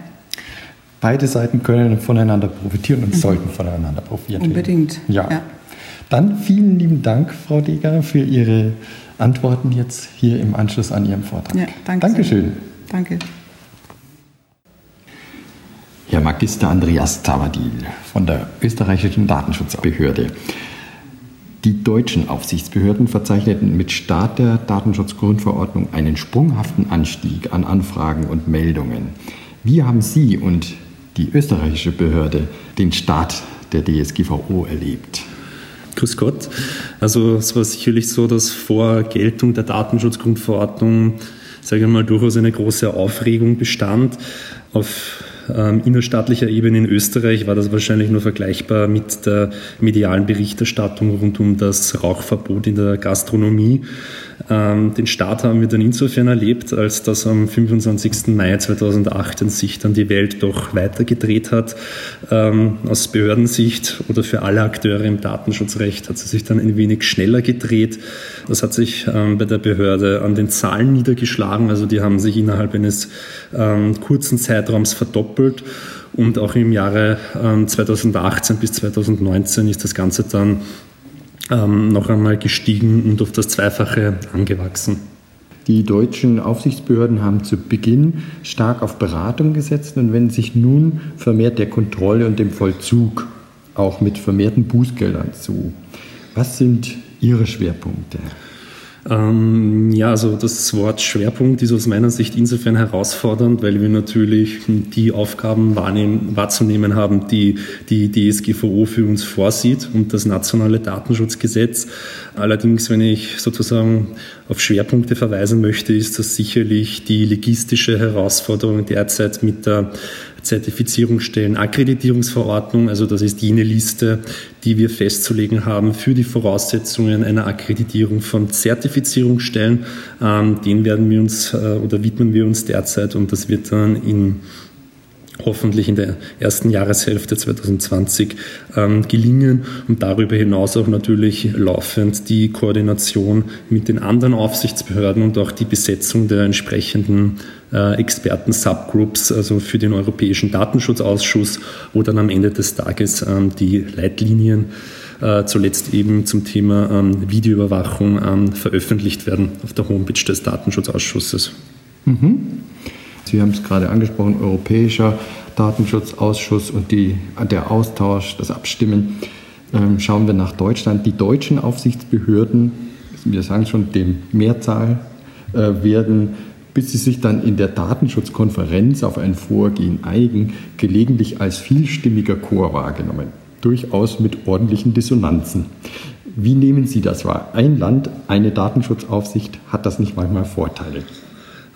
S1: Beide Seiten können voneinander profitieren und mhm. sollten voneinander profitieren.
S8: Unbedingt.
S1: Ja. ja. Dann vielen lieben Dank, Frau Deger, für Ihre Antworten jetzt hier im Anschluss an Ihrem Vortrag. Ja,
S8: danke
S1: Dankeschön. Sehr.
S8: Danke.
S1: Herr Magister Andreas Zavadil von der österreichischen Datenschutzbehörde. Die deutschen Aufsichtsbehörden verzeichneten mit Start der Datenschutzgrundverordnung einen sprunghaften Anstieg an Anfragen und Meldungen. Wie haben Sie und die österreichische Behörde den Start der DSGVO erlebt?
S9: Grüß Gott. Also es war sicherlich so, dass vor Geltung der Datenschutzgrundverordnung, sage ich mal, durchaus eine große Aufregung bestand. Auf ähm, innerstaatlicher Ebene in Österreich war das wahrscheinlich nur vergleichbar mit der medialen Berichterstattung rund um das Rauchverbot in der Gastronomie. Ähm, den Start haben wir dann insofern erlebt, als dass am 25. Mai 2018 sich dann die Welt doch weitergedreht hat. Ähm, aus Behördensicht oder für alle Akteure im Datenschutzrecht hat sie sich dann ein wenig schneller gedreht. Das hat sich ähm, bei der Behörde an den Zahlen niedergeschlagen. Also die haben sich innerhalb eines kurzen Zeitraums verdoppelt. Und auch im Jahre 2018 bis 2019 ist das Ganze dann ähm, noch einmal gestiegen und auf das Zweifache angewachsen.
S1: Die deutschen Aufsichtsbehörden haben zu Beginn stark auf Beratung gesetzt und wenden sich nun vermehrt der Kontrolle und dem Vollzug, auch mit vermehrten Bußgeldern zu. Was sind Ihre Schwerpunkte?
S9: Ähm, ja, also das Wort Schwerpunkt ist aus meiner Sicht insofern herausfordernd, weil wir natürlich die Aufgaben wahrzunehmen haben, die die DSGVO für uns vorsieht und das nationale Datenschutzgesetz. Allerdings, wenn ich sozusagen auf Schwerpunkte verweisen möchte, ist das sicherlich die logistische Herausforderung derzeit mit der Zertifizierungsstellen, Akkreditierungsverordnung, also das ist jene Liste, die wir festzulegen haben für die Voraussetzungen einer Akkreditierung von Zertifizierungsstellen. Ähm, den werden wir uns äh, oder widmen wir uns derzeit und das wird dann in hoffentlich in der ersten Jahreshälfte 2020 ähm, gelingen und darüber hinaus auch natürlich laufend die Koordination mit den anderen Aufsichtsbehörden und auch die Besetzung der entsprechenden äh, Experten-Subgroups, also für den Europäischen Datenschutzausschuss, wo dann am Ende des Tages ähm, die Leitlinien äh, zuletzt eben zum Thema ähm, Videoüberwachung ähm, veröffentlicht werden auf der Homepage des Datenschutzausschusses.
S1: Mhm. Sie haben es gerade angesprochen, Europäischer Datenschutzausschuss und die, der Austausch, das Abstimmen. Schauen wir nach Deutschland. Die deutschen Aufsichtsbehörden, wir sagen schon dem Mehrzahl, äh, werden, bis sie sich dann in der Datenschutzkonferenz auf ein Vorgehen eigen, gelegentlich als vielstimmiger Chor wahrgenommen. Durchaus mit ordentlichen Dissonanzen. Wie nehmen Sie das wahr? Ein Land, eine Datenschutzaufsicht, hat das nicht manchmal Vorteile?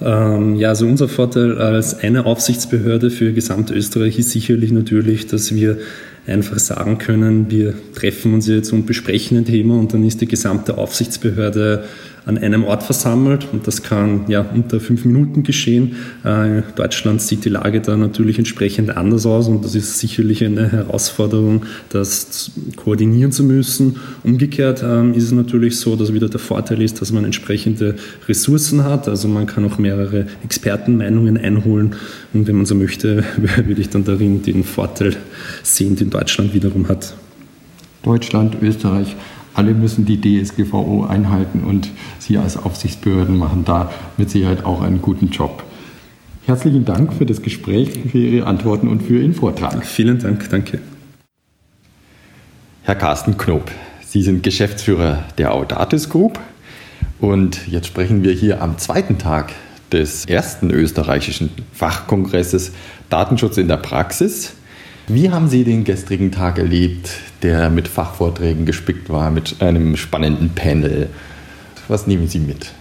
S9: Ähm, ja, also unser Vorteil als eine Aufsichtsbehörde für Gesamtösterreich ist sicherlich natürlich, dass wir einfach sagen können, wir treffen uns jetzt und besprechen ein Thema und dann ist die gesamte Aufsichtsbehörde an einem Ort versammelt und das kann ja unter fünf Minuten geschehen. Äh, in Deutschland sieht die Lage da natürlich entsprechend anders aus und das ist sicherlich eine Herausforderung, das koordinieren zu müssen. Umgekehrt ähm, ist es natürlich so, dass wieder der Vorteil ist, dass man entsprechende Ressourcen hat, also man kann auch mehrere Expertenmeinungen einholen und wenn man so möchte, würde ich dann darin den Vorteil sehen, den Deutschland wiederum hat.
S1: Deutschland, Österreich, alle müssen die DSGVO einhalten und Sie als Aufsichtsbehörden machen da mit Sicherheit auch einen guten Job. Herzlichen Dank für das Gespräch, für Ihre Antworten und für Ihren Vortrag.
S9: Vielen Dank, danke.
S3: Herr Carsten Knob, Sie sind Geschäftsführer der Audatis Group und jetzt sprechen wir hier am zweiten Tag des ersten österreichischen Fachkongresses Datenschutz in der Praxis. Wie haben Sie den gestrigen Tag erlebt, der mit Fachvorträgen gespickt war, mit einem spannenden Panel? Was nehmen Sie mit?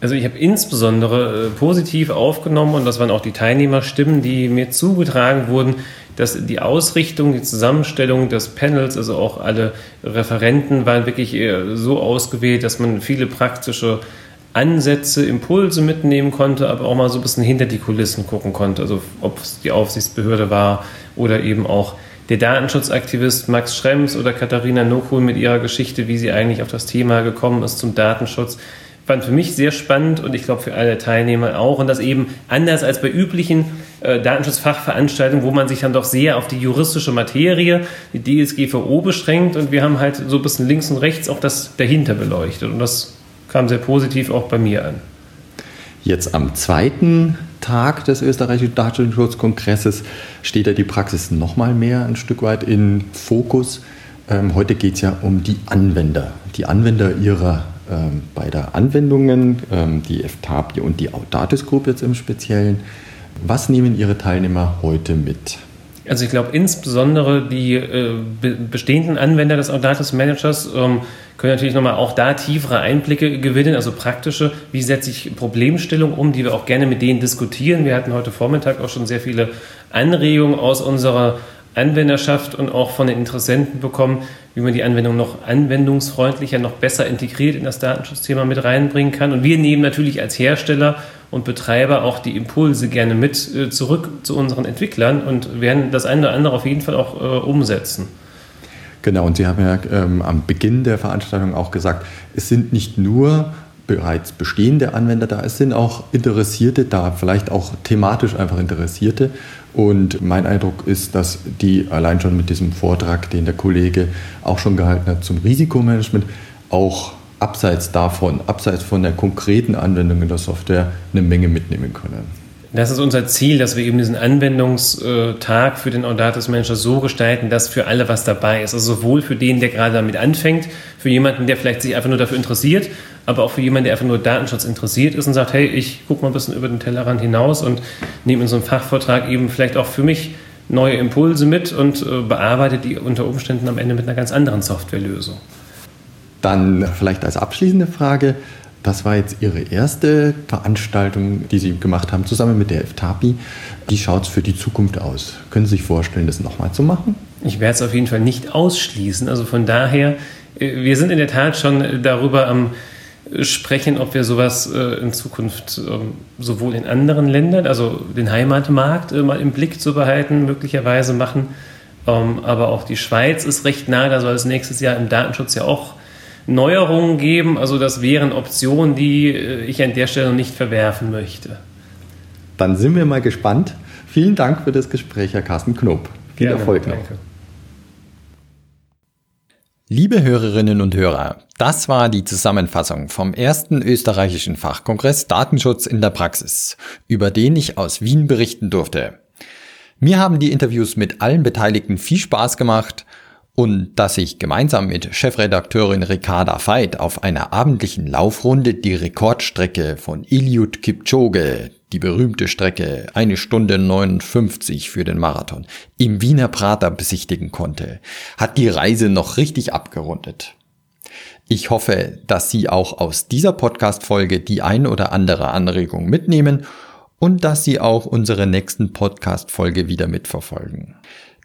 S10: Also ich habe insbesondere äh, positiv aufgenommen und das waren auch die Teilnehmerstimmen, die mir zugetragen wurden, dass die Ausrichtung, die Zusammenstellung des Panels, also auch alle Referenten waren wirklich äh, so ausgewählt, dass man viele praktische Ansätze, Impulse mitnehmen konnte, aber auch mal so ein bisschen hinter die Kulissen gucken konnte. Also ob es die Aufsichtsbehörde war oder eben auch der Datenschutzaktivist Max Schrems oder Katharina Nokun mit ihrer Geschichte, wie sie eigentlich auf das Thema gekommen ist zum Datenschutz. Fand für mich sehr spannend und ich glaube für alle Teilnehmer auch. Und das eben anders als bei üblichen äh, Datenschutzfachveranstaltungen, wo man sich dann doch sehr auf die juristische Materie, die DSGVO beschränkt. Und wir haben halt so ein bisschen links und rechts auch das dahinter beleuchtet. Und das kam sehr positiv auch bei mir an.
S3: Jetzt am zweiten Tag des österreichischen Datenschutzkongresses steht ja die Praxis noch mal mehr ein Stück weit in Fokus. Ähm, heute geht es ja um die Anwender, die Anwender ihrer ähm, beider Anwendungen, ähm, die FTAPI und die Audatis Group jetzt im Speziellen. Was nehmen Ihre Teilnehmer heute mit?
S10: Also ich glaube insbesondere die äh, bestehenden Anwender des Audatus Managers ähm, können natürlich nochmal auch da tiefere Einblicke gewinnen, also praktische, wie setze ich Problemstellungen um, die wir auch gerne mit denen diskutieren. Wir hatten heute Vormittag auch schon sehr viele Anregungen aus unserer Anwenderschaft und auch von den Interessenten bekommen, wie man die Anwendung noch anwendungsfreundlicher, noch besser integriert in das Datenschutzthema mit reinbringen kann. Und wir nehmen natürlich als Hersteller und Betreiber auch die Impulse gerne mit äh, zurück zu unseren Entwicklern und werden das eine oder andere auf jeden Fall auch äh, umsetzen.
S3: Genau, und Sie haben ja ähm, am Beginn der Veranstaltung auch gesagt, es sind nicht nur bereits bestehende Anwender da, es sind auch Interessierte da, vielleicht auch thematisch einfach Interessierte. Und mein Eindruck ist, dass die allein schon mit diesem Vortrag, den der Kollege auch schon gehalten hat zum Risikomanagement, auch abseits davon, abseits von der konkreten Anwendung in der Software, eine Menge mitnehmen können.
S10: Das ist unser Ziel, dass wir eben diesen Anwendungstag für den Audatus Manager so gestalten, dass für alle was dabei ist. Also sowohl für den, der gerade damit anfängt, für jemanden, der vielleicht sich einfach nur dafür interessiert, aber auch für jemanden, der einfach nur Datenschutz interessiert ist und sagt, hey, ich gucke mal ein bisschen über den Tellerrand hinaus und nehme in so einem Fachvortrag eben vielleicht auch für mich neue Impulse mit und äh, bearbeite die unter Umständen am Ende mit einer ganz anderen Softwarelösung.
S3: Dann vielleicht als abschließende Frage,
S11: Das war jetzt Ihre erste Veranstaltung, die Sie gemacht haben, zusammen mit der FTAPI. Wie schaut es für die Zukunft aus? Können Sie sich vorstellen, das nochmal zu machen?
S10: Ich werde es auf jeden Fall nicht ausschließen. Also von daher, äh, wir sind in der Tat schon darüber am sprechen, ob wir sowas äh, in Zukunft ähm, sowohl in anderen Ländern, also den Heimatmarkt äh, mal im Blick zu behalten, möglicherweise machen. Ähm, aber auch die Schweiz ist recht nah, da soll es nächstes Jahr im Datenschutz ja auch Neuerungen geben. Also das wären Optionen, die äh, ich an der Stelle nicht verwerfen möchte.
S11: Dann sind wir mal gespannt. Vielen Dank für das Gespräch, Herr Carsten Knob. Viel Gerne, Erfolg noch. Danke.
S1: Liebe Hörerinnen und Hörer, das war die Zusammenfassung vom ersten österreichischen Fachkongress Datenschutz in der Praxis, über den ich aus Wien berichten durfte. Mir haben die Interviews mit allen Beteiligten viel Spaß gemacht und dass ich gemeinsam mit Chefredakteurin Ricarda Veit auf einer abendlichen Laufrunde die Rekordstrecke von Eliud Kipchoge, die berühmte Strecke eine Stunde 59 für den Marathon, im Wiener Prater besichtigen konnte, hat die Reise noch richtig abgerundet. Ich hoffe, dass Sie auch aus dieser Podcast-Folge die ein oder andere Anregung mitnehmen und dass Sie auch unsere nächsten Podcast-Folge wieder mitverfolgen.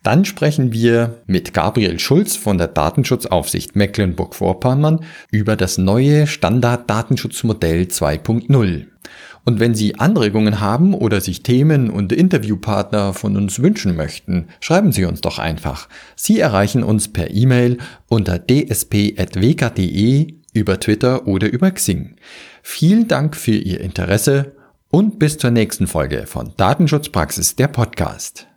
S1: Dann sprechen wir mit Gabriel Schulz von der Datenschutzaufsicht Mecklenburg-Vorpommern über das neue Standard-Datenschutzmodell 2.0. Und wenn Sie Anregungen haben oder sich Themen und Interviewpartner von uns wünschen möchten, schreiben Sie uns doch einfach. Sie erreichen uns per E-Mail unter dsp.wk.de, über Twitter oder über Xing. Vielen Dank für Ihr Interesse und bis zur nächsten Folge von Datenschutzpraxis der Podcast.